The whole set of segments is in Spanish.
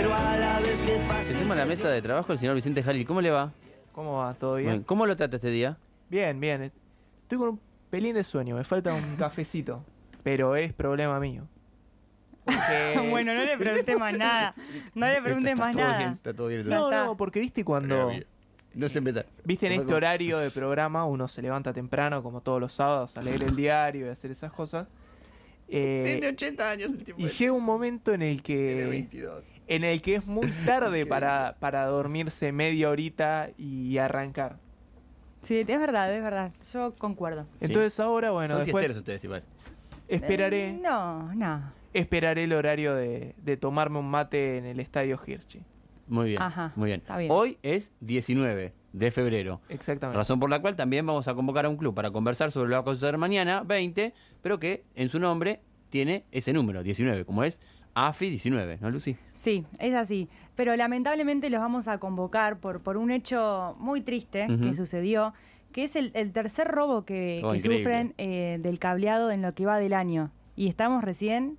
pero a la vez que Se fácil. suma a la mesa de trabajo el señor Vicente Jalil. ¿Cómo le va? ¿Cómo va? ¿Todo bien? Bien. ¿Cómo lo trata este día? Bien, bien. Estoy con un pelín de sueño, me falta un cafecito, pero es problema mío. Porque- bueno, no le pregunté más nada. No le preguntes más nada. está todo bien. No, no, porque viste cuando... No se meta. Viste en este horario de programa uno se levanta temprano, como todos los sábados, a leer el diario y hacer esas cosas. Eh, 80 años el tipo. y llega un momento en el que 22. En el que es muy tarde para, para dormirse media horita y arrancar. Sí, es verdad, es verdad. Yo concuerdo. Entonces ahora, bueno, Son después siesteros ustedes igual. esperaré, Eh, no, no. esperaré el horario de, de tomarme un mate en el estadio Hirschi. Muy bien. Ajá, muy bien. está bien. Hoy es 19 de febrero. Exactamente. Razón por la cual también vamos a convocar a un club para conversar sobre lo que va a suceder mañana, 20, pero que en su nombre tiene ese número, 19, como es AFI 19, ¿no, Lucy? Sí, es así. Pero lamentablemente los vamos a convocar por, por un hecho muy triste que sucedió, que es el, el tercer robo que, Oh, que sufren eh, del cableado en lo que va del año. Y estamos recién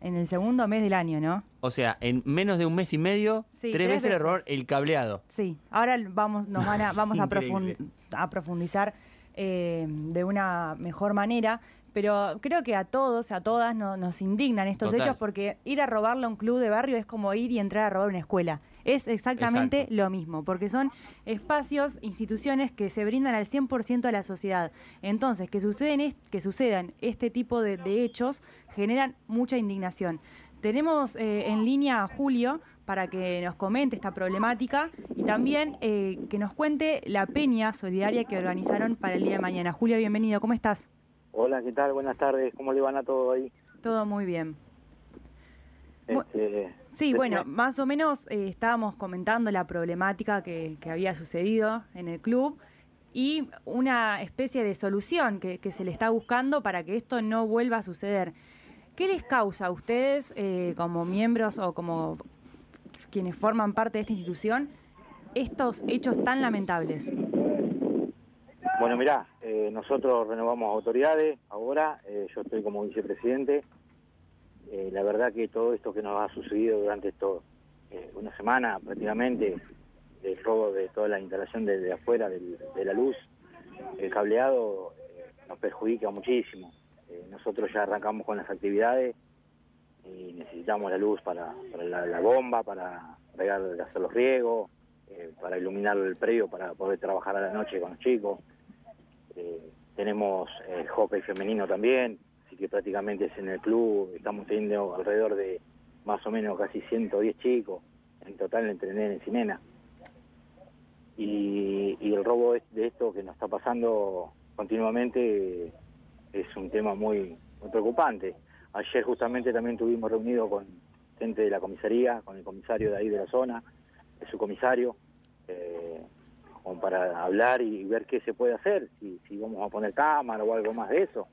en el segundo mes del año, ¿no? O sea, en menos de un mes y medio, Sí, tres, tres veces el veces. error el cableado. Sí, ahora vamos, nos van a, vamos a, Increíble. profun- a profundizar eh, de una mejor manera, pero creo que a todos, a todas no- nos indignan estos Total. hechos porque ir a robarle a un club de barrio es como ir y entrar a robar una escuela. Es exactamente Exacto. lo mismo, porque son espacios, instituciones que se brindan al 100% a la sociedad. Entonces, que, suceden que sucedan este tipo de, de hechos generan mucha indignación. Tenemos eh, en línea a Julio para que nos comente esta problemática y también eh, que nos cuente la peña solidaria que organizaron para el día de mañana. Julio, bienvenido, ¿cómo estás? Hola, ¿qué tal? Buenas tardes. ¿Cómo le van a todo ahí? Todo muy bien. Este, Sí, bueno, más o menos eh, estábamos comentando la problemática que, que había sucedido en el club y una especie de solución que, que se le está buscando para que esto no vuelva a suceder. ¿Qué les causa a ustedes eh, como miembros o como quienes forman parte de esta institución estos hechos tan lamentables? Bueno, mirá, eh, nosotros renovamos autoridades ahora, eh, yo estoy como vicepresidente. Eh, la verdad que todo esto que nos ha sucedido durante esto, eh, una semana prácticamente, del robo de toda la instalación de, de afuera de la luz, el cableado nos perjudica muchísimo. Nosotros ya arrancamos con las actividades y necesitamos la luz para, la, la bomba, para regar, hacer los riegos, para iluminar el predio, para poder trabajar a la noche con los chicos. Eh, tenemos el hockey femenino también, así que prácticamente es en el club, estamos teniendo alrededor de más o menos casi 110 chicos, en total entre nenes y nenas. Y, el robo de esto que nos está pasando continuamente eh, es un tema muy, muy preocupante. Ayer justamente también tuvimos reunido con gente de la comisaría, con el comisario de ahí de la zona, el subcomisario, eh, como para hablar y ver qué se puede hacer, si, si vamos a poner cámara o algo más de eso.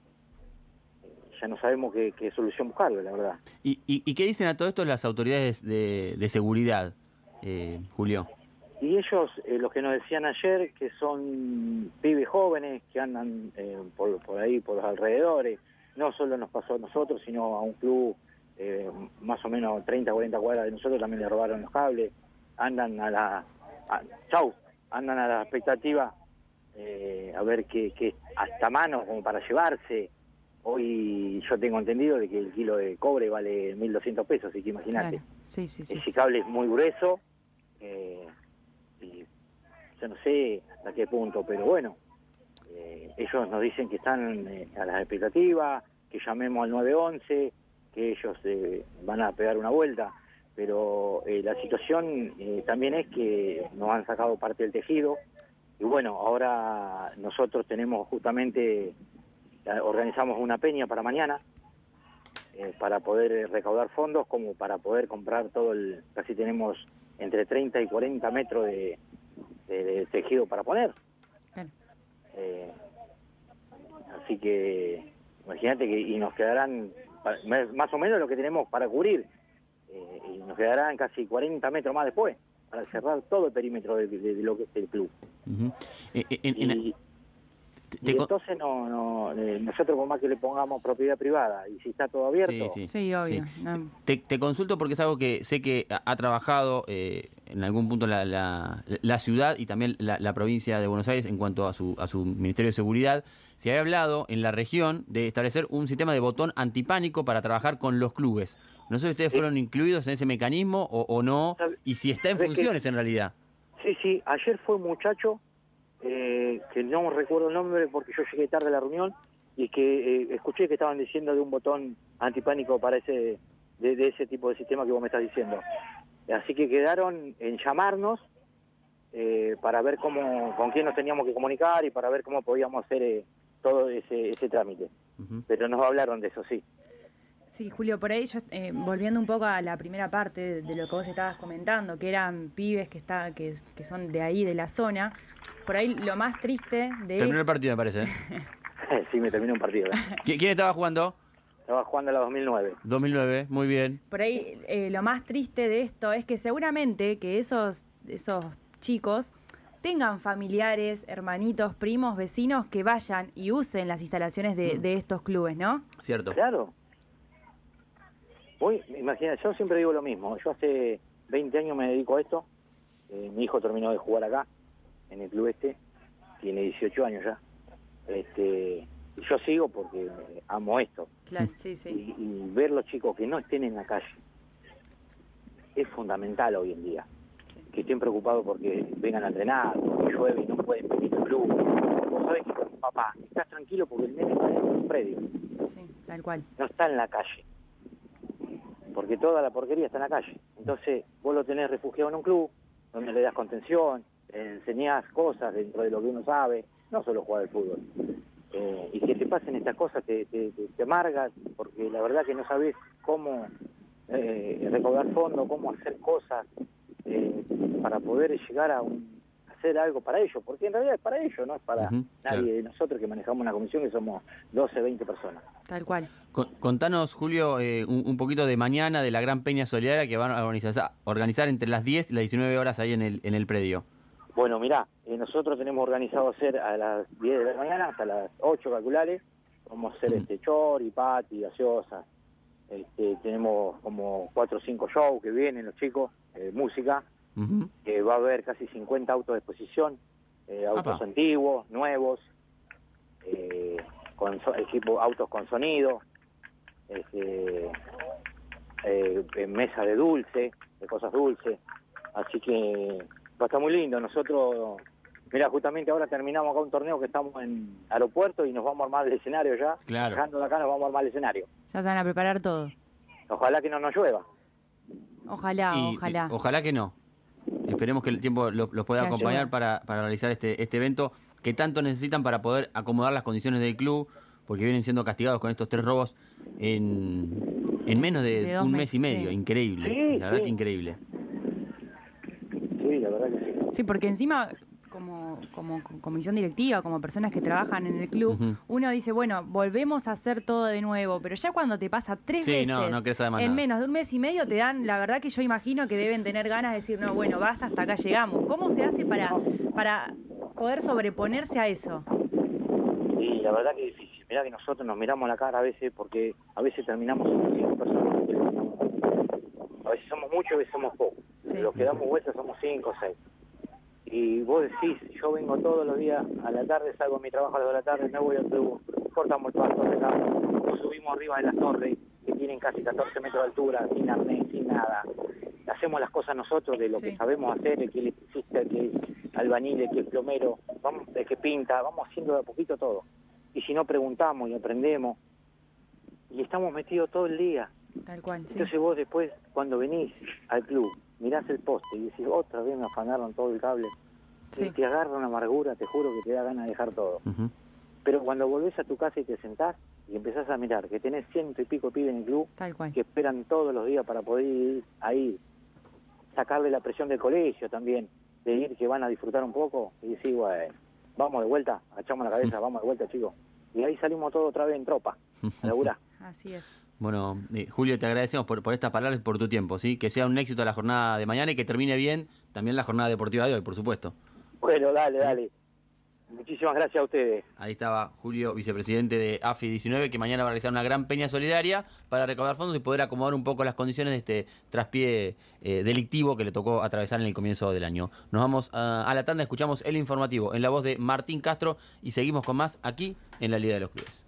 Eh, ya no sabemos qué, qué solución buscarle, la verdad. ¿Y, y, y qué dicen a todo esto las autoridades de, de seguridad, eh, Julio? Y ellos, eh, los que nos decían ayer, que son pibes jóvenes que andan eh, por, por ahí, por los alrededores, no solo nos pasó a nosotros, sino a un club eh, más o menos 30, 40 cuadras de nosotros, también le robaron los cables, andan a la... a- chau, andan a la expectativa eh, a ver qué, qué hasta mano como para llevarse. Hoy yo tengo entendido de que el kilo de cobre vale 1.200 pesos, así que imagínate. Claro, Sí, sí, sí. Ese cable es muy grueso eh, y yo no sé hasta qué punto, pero bueno, eh, ellos nos dicen que están eh, a las expectativas, que llamemos al 911, que ellos eh, van a pegar una vuelta, pero eh, la situación eh, también es que nos han sacado parte del tejido. Y bueno, ahora nosotros tenemos justamente, organizamos una peña para mañana, eh, para poder recaudar fondos como para poder comprar todo el, casi tenemos entre 30 y 40 metros de, de- de tejido para poner. Así que imagínate que y nos quedarán más o menos lo que tenemos para cubrir eh, y nos quedarán casi 40 metros más después para cerrar todo el perímetro de, de- de lo que es el club. Eh, eh, en- en- Y, Te y con- entonces no, no eh, nosotros por más que le pongamos propiedad privada y si está todo abierto, Sí, sí. Sí, obvio. No, Te, te consulto porque es algo que sé que ha, ha trabajado eh, en algún punto la, la- la ciudad y también la, la provincia de Buenos Aires en cuanto a su, a su Ministerio de Seguridad. Se había hablado en la región de establecer un sistema de botón antipánico para trabajar con los clubes. No sé si ustedes Sí. fueron incluidos en ese mecanismo o, o no, ¿Sabe- y si está en que- funciones en realidad. Sí, sí, ayer fue un muchacho eh, que no recuerdo el nombre porque yo llegué tarde a la reunión y que eh, escuché que estaban diciendo de un botón antipánico para ese de, de ese tipo de sistema que vos me estás diciendo. Así que quedaron en llamarnos eh, para ver cómo con quién nos teníamos que comunicar y para ver cómo podíamos hacer eh, todo ese, ese trámite. Pero nos hablaron de eso, sí. Sí, Julio, por ahí yo, eh, volviendo un poco a la primera parte de, de lo que vos estabas comentando, que eran pibes que está, que, que son de ahí, de la zona, por ahí lo más triste de Terminó el partido, me parece. ¿eh? sí, me terminé un partido. ¿eh? ¿Qui- ¿Quién estaba jugando? Estaba jugando a la 2009. 2009, muy bien. por ahí eh, lo más triste de esto es que seguramente que esos, esos chicos tengan familiares, hermanitos, primos, vecinos que vayan y usen las instalaciones de, de estos clubes, ¿no? Cierto. Claro. Voy, imagina, yo siempre digo lo mismo. Yo hace 20 años me dedico a esto. Eh, mi hijo terminó de jugar acá, en el club este. Tiene 18 años ya. Este, yo sigo porque amo esto. Claro, sí, sí. y ver los chicos que no estén en la calle es fundamental hoy en día. Que estén preocupados porque vengan a entrenar, porque llueve y no pueden venir al club. Vos sabés que papá estás tranquilo porque el nene está en un predio Sí, tal cual. no está en la calle. Porque toda la porquería está en la calle. Entonces, vos lo tenés refugiado en un club, donde le das contención, enseñás cosas dentro de lo que uno sabe, no solo jugar al fútbol. Eh, y que te pasen estas cosas te, te, te- te amargas, porque la verdad que no sabés cómo eh, recaudar fondos, cómo hacer cosas eh, para poder llegar a un- hacer algo para ellos, porque en realidad es para ellos, no es para nadie de nosotros que manejamos una comisión que somos 12, 20 personas. Tal cual. Con- Contanos, Julio, eh, un, un poquito de mañana de la Gran Peña Solidaria que van a organizar, organizar entre las 10 y las 19 horas ahí en el, en el predio. Bueno, mirá, eh, nosotros tenemos organizado hacer a las 10 de la mañana hasta las 8 calculares. Vamos a hacer Mm. este chori, pati, gaseosa. Este, tenemos como 4 o 5 shows que vienen los chicos, eh, música. Que va a haber casi 50 autos de exposición, eh, autos Apa. antiguos, nuevos, con so- equipo, autos con sonido, este, eh, en mesa de dulce, de cosas dulces. Así que va a estar muy lindo. Nosotros, mira, justamente ahora terminamos acá un torneo que estamos en aeropuerto y nos vamos a armar el escenario ya. Claro. Llegando de acá nos vamos a armar el escenario. Ya se van a preparar todo. Ojalá que no nos llueva. Ojalá, Y- ojalá. y ojalá que no. Esperemos que el tiempo lo- los pueda Que acompañar para, para realizar este, este evento que tanto necesitan para poder acomodar las condiciones del club, porque vienen siendo castigados con estos tres robos en, en menos de, un mes y medio. sí. Increíble. Sí, la verdad sí. que increíble. Sí, la verdad que sí. Sí, porque encima, como, como comisión directiva, como personas que trabajan en el club, uno dice, bueno, volvemos a hacer todo de nuevo, pero ya cuando te pasa tres Sí, veces no, no en nada. menos de un mes y medio, te dan, la verdad que yo imagino que deben tener ganas de decir, no, bueno, basta, hasta acá llegamos. ¿Cómo se hace para, para poder sobreponerse a eso? Y la verdad que es difícil. Mirá que nosotros nos miramos la cara a veces porque a veces terminamos siendo cinco personas. A veces somos muchos, a veces somos pocos. Sí. Los que damos vueltas somos cinco o seis. Y vos decís, yo vengo todos los días a la tarde, salgo a mi trabajo a las de la tarde, me voy al club, cortamos el pasto, regamos, nos subimos arriba de las torres que tienen casi 14 metros de altura, sin arnés, sin nada. Hacemos las cosas nosotros de lo Sí. que sabemos hacer, el que es electricista, el que es albañil, el que es plomero, vamos, el que pinta, vamos haciendo de a poquito todo. Y si no preguntamos y aprendemos, y estamos metidos todo el día. Tal cual, sí. Entonces vos después, cuando venís al club, mirás el poste y decís, otra vez me afanaron todo el cable. Sí. Y te agarra una amargura, te juro que te da ganas de dejar todo. Pero cuando volvés a tu casa y te sentás y empezás a mirar que tenés ciento y pico pibes en el club Tal cual. que esperan todos los días para poder ir ahí, sacarle la presión del colegio también, de ir que van a disfrutar un poco y decir, bueno, vamos de vuelta, agachamos la cabeza, vamos de vuelta chicos. Y ahí salimos todos otra vez en tropa, a laburar. Así es. Bueno, eh, Julio, te agradecemos por, por estas palabras y por tu tiempo, ¿sí? Que sea un éxito la jornada de mañana y que termine bien también la jornada deportiva de hoy, por supuesto. Bueno, dale, dale. Muchísimas gracias a ustedes. Ahí estaba Julio, vicepresidente de AFI 19, que mañana va a realizar una gran peña solidaria para recaudar fondos y poder acomodar un poco las condiciones de este traspié eh, delictivo que le tocó atravesar en el comienzo del año. Nos vamos a, a la tanda, escuchamos el informativo en la voz de Martín Castro y seguimos con más aquí en la Liga de los Clubes.